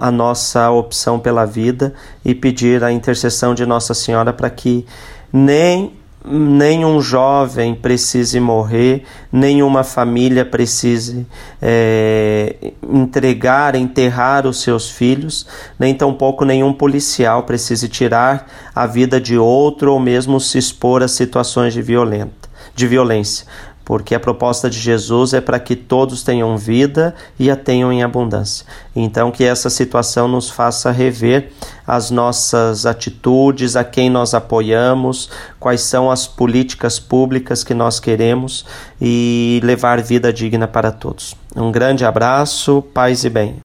a nossa opção pela vida e pedir a intercessão de Nossa Senhora para que nem nenhum jovem precise morrer, nenhuma família precise é, entregar, enterrar os seus filhos, nem tampouco nenhum policial precise tirar a vida de outro ou mesmo se expor a situações de, violenta, de violência porque a proposta de Jesus é para que todos tenham vida e a tenham em abundância. Então, que essa situação nos faça rever as nossas atitudes, a quem nós apoiamos, quais são as políticas públicas que nós queremos e levar vida digna para todos. Um grande abraço, paz e bem.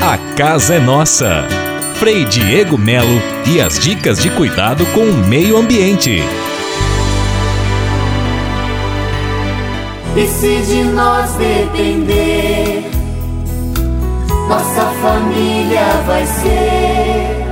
A casa é nossa. Frei Diego Melo e as dicas de cuidado com o meio ambiente. E se de nós depender, nossa família vai ser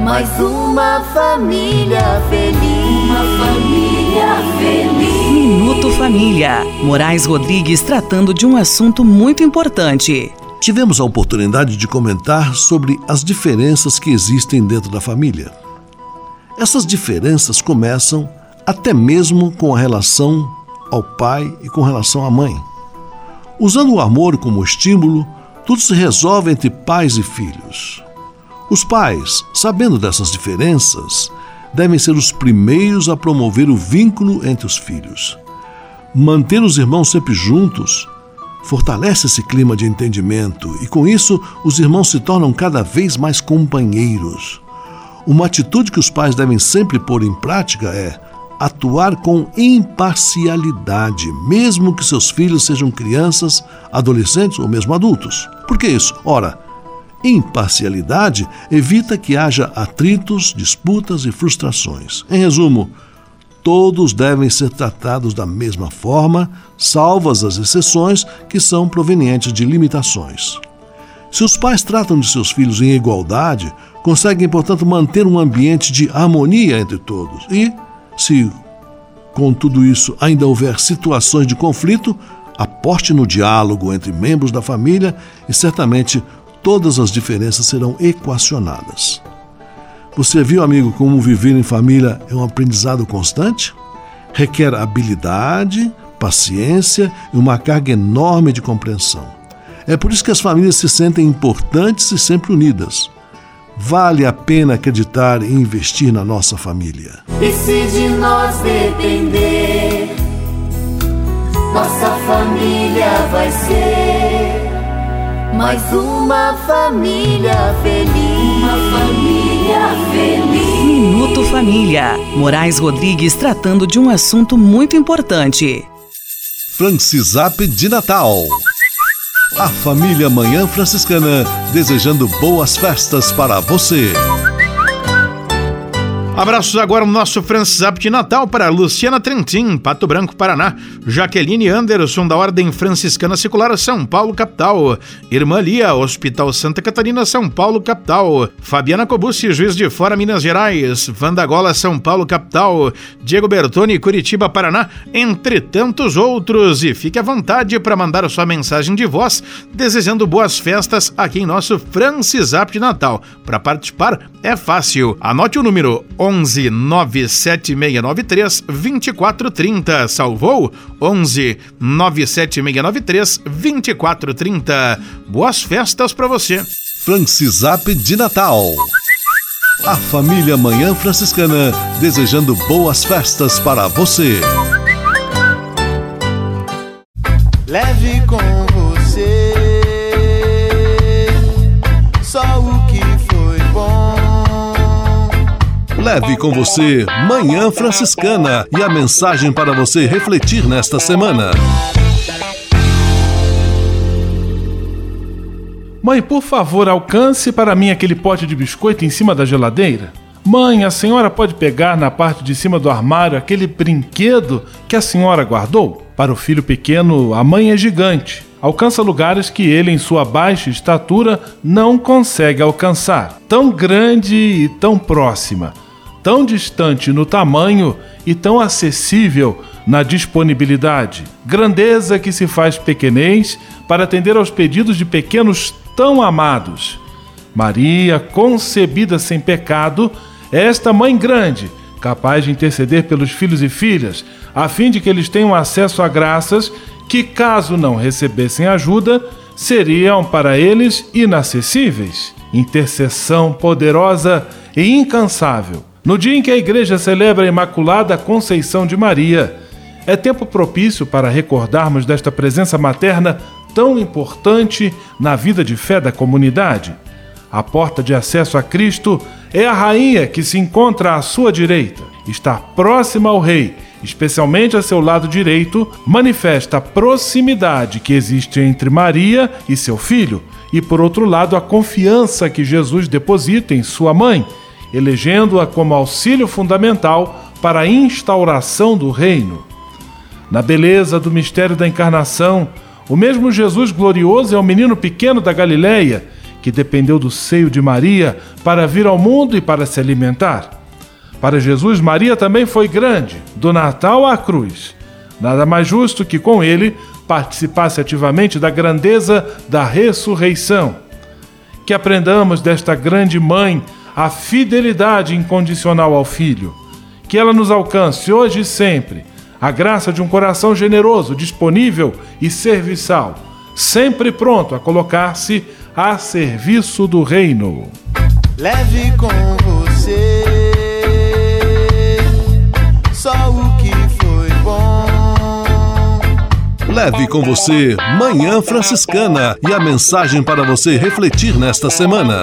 mais uma família feliz. Uma família feliz. Minuto Família. Moraes Rodrigues tratando de um assunto muito importante. Tivemos a oportunidade de comentar sobre as diferenças que existem dentro da família. Essas diferenças começam até mesmo com a relação ao pai e com relação à mãe. Usando o amor como estímulo, tudo se resolve entre pais e filhos. Os pais, sabendo dessas diferenças, devem ser os primeiros a promover o vínculo entre os filhos. Manter os irmãos sempre juntos fortalece esse clima de entendimento e, com isso, os irmãos se tornam cada vez mais companheiros. Uma atitude que os pais devem sempre pôr em prática é atuar com imparcialidade, mesmo que seus filhos sejam crianças, adolescentes ou mesmo adultos. Por que isso? Ora, imparcialidade evita que haja atritos, disputas e frustrações. Em resumo, todos devem ser tratados da mesma forma, salvas as exceções que são provenientes de limitações. Se os pais tratam de seus filhos em igualdade, conseguem, portanto, manter um ambiente de harmonia entre todos e, se com tudo isso ainda houver situações de conflito, aposte no diálogo entre membros da família e certamente todas as diferenças serão equacionadas. Você viu, amigo, como viver em família é um aprendizado constante? Requer habilidade, paciência e uma carga enorme de compreensão. É por isso que as famílias se sentem importantes e sempre unidas. Vale a pena acreditar e investir na nossa família. E se de nós depender, nossa família vai ser mais uma família feliz. Uma família feliz. Minuto Família. Moraes Rodrigues tratando de um assunto muito importante. Francisap de Natal. A família Manhã Franciscana desejando boas festas para você. Abraços agora no nosso Francisap de Natal para Luciana Trentin, Pato Branco, Paraná, Jaqueline Anderson, da Ordem Franciscana Secular, São Paulo, capital, Irmã Lia, Hospital Santa Catarina, São Paulo, capital, Fabiana Cobucci, Juiz de Fora, Minas Gerais, Vandagola, São Paulo, capital, Diego Bertoni, Curitiba, Paraná, entre tantos outros. E fique à vontade para mandar sua mensagem de voz, desejando boas festas aqui em nosso Francisap de Natal. Para participar é fácil, anote o número 11 97693 2430. Salvou? 11 97693 2430. Boas festas para você. Francisap de Natal. A família Manhã Franciscana desejando boas festas para você. Leve com Leve com você Manhã Franciscana e a mensagem para você refletir nesta semana. Mãe, por favor, alcance para mim aquele pote de biscoito em cima da geladeira. Mãe, a senhora pode pegar na parte de cima do armário aquele brinquedo que a senhora guardou? Para o filho pequeno, a mãe é gigante. Alcança lugares que ele, em sua baixa estatura, não consegue alcançar. Tão grande e tão próxima. Tão distante no tamanho e tão acessível na disponibilidade. Grandeza que se faz pequenez para atender aos pedidos de pequenos tão amados. Maria, concebida sem pecado, é esta mãe grande, capaz de interceder pelos filhos e filhas, a fim de que eles tenham acesso a graças que, caso não recebessem ajuda, seriam para eles inacessíveis. Intercessão poderosa e incansável. No dia em que a igreja celebra a Imaculada Conceição de Maria, é tempo propício para recordarmos desta presença materna tão importante na vida de fé da comunidade. A porta de acesso a Cristo é a rainha que se encontra à sua direita. Estar próxima ao rei, especialmente a seu lado direito, manifesta a proximidade que existe entre Maria e seu filho, e por outro lado, a confiança que Jesus deposita em sua mãe, elegendo-a como auxílio fundamental para a instauração do reino. Na beleza do mistério da encarnação, o mesmo Jesus glorioso é o menino pequeno da Galileia, que dependeu do seio de Maria para vir ao mundo e para se alimentar. Para Jesus, Maria também foi grande, do Natal à cruz. Nada mais justo que com ele participasse ativamente da grandeza da ressurreição. Que aprendamos desta grande mãe a fidelidade incondicional ao filho. Que ela nos alcance hoje e sempre a graça de um coração generoso, disponível e serviçal, sempre pronto a colocar-se a serviço do reino. Leve com você só o que foi bom. Leve com você Manhã Franciscana e a mensagem para você refletir nesta semana.